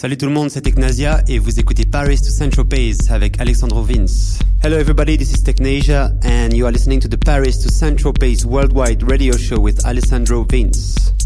Salut tout le monde, c'est Technasia et vous écoutez Paris to Central Pace avec Alexandro Vince. Hello everybody, this is Technasia and you are listening to the Paris to Central Pace worldwide radio show with Alessandro Vince.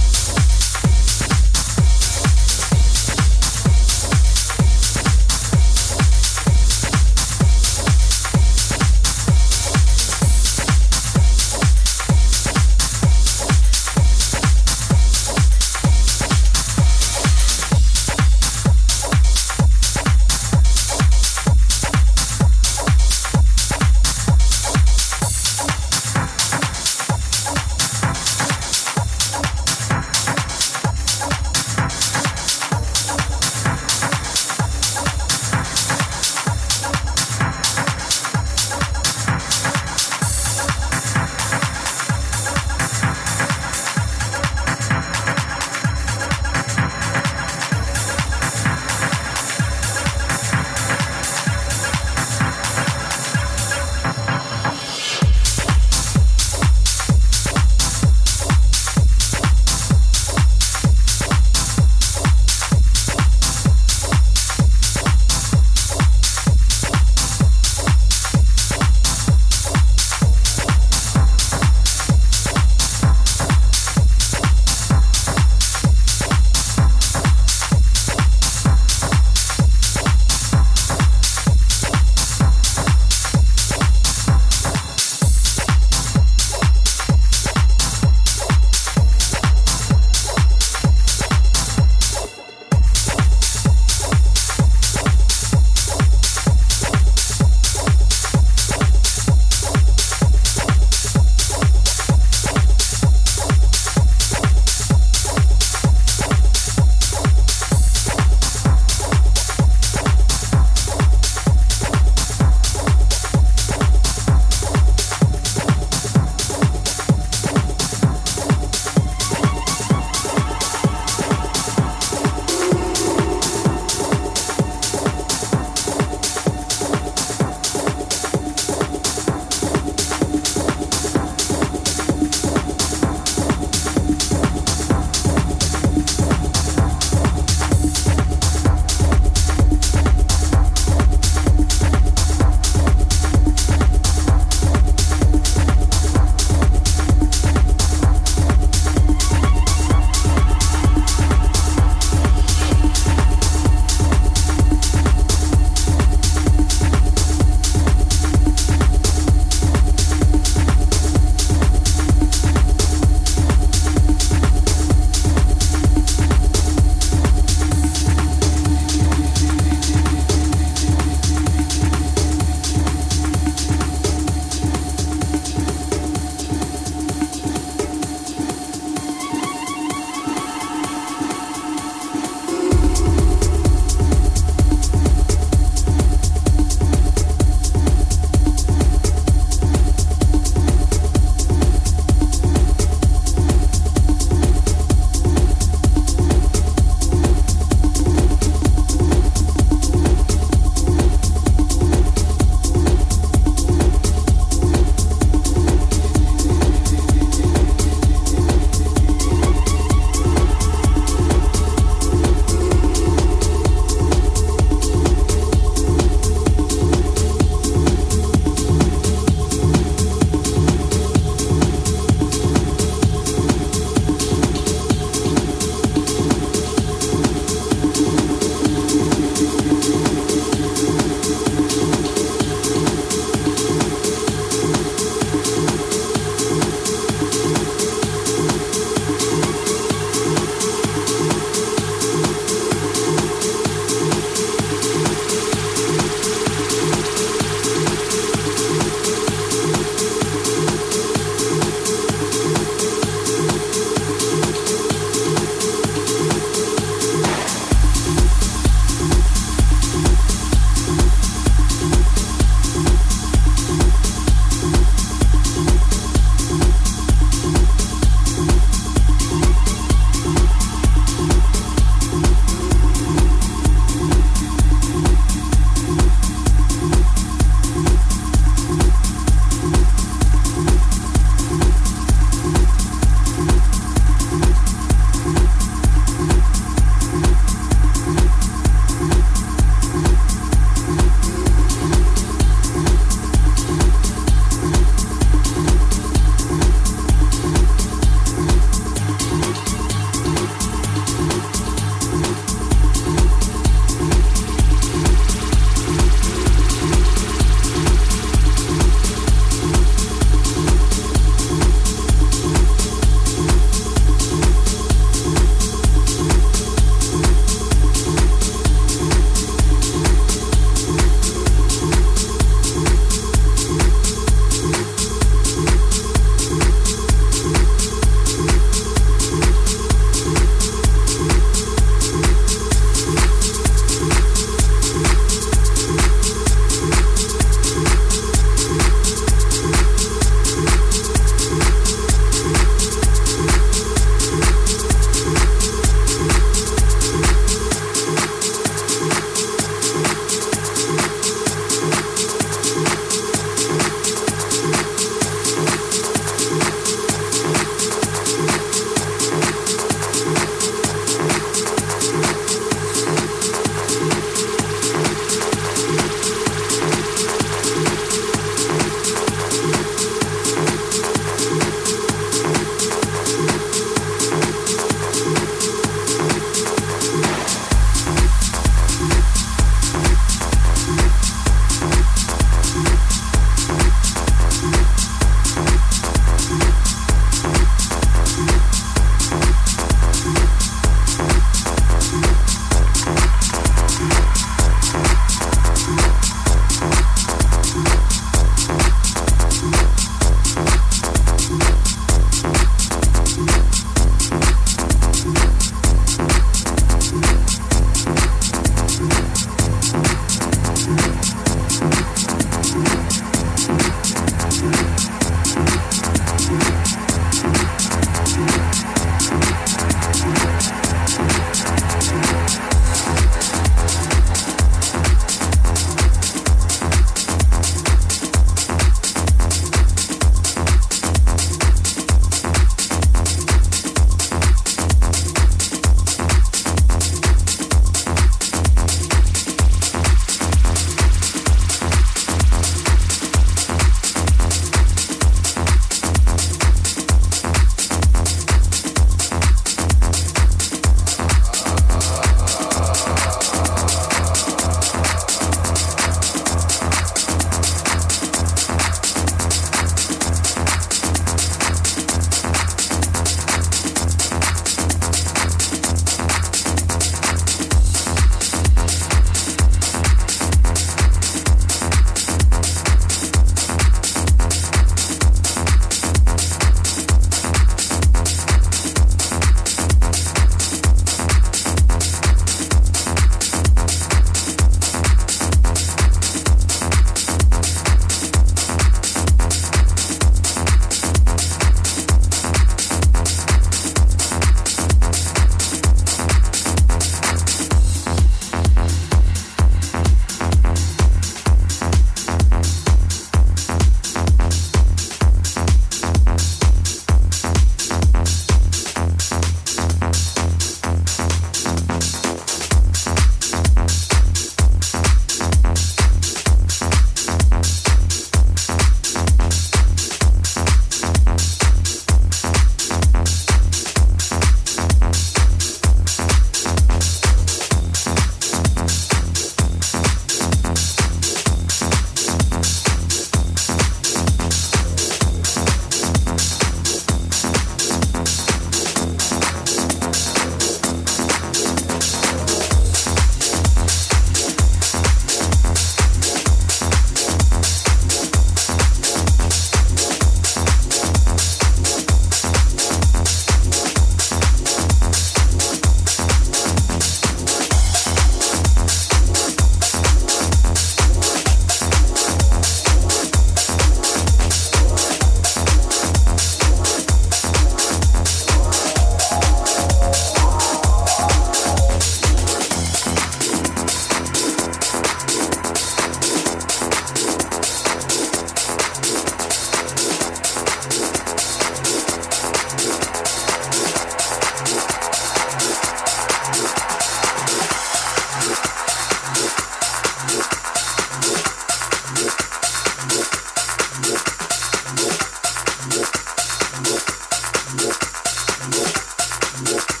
Yeah.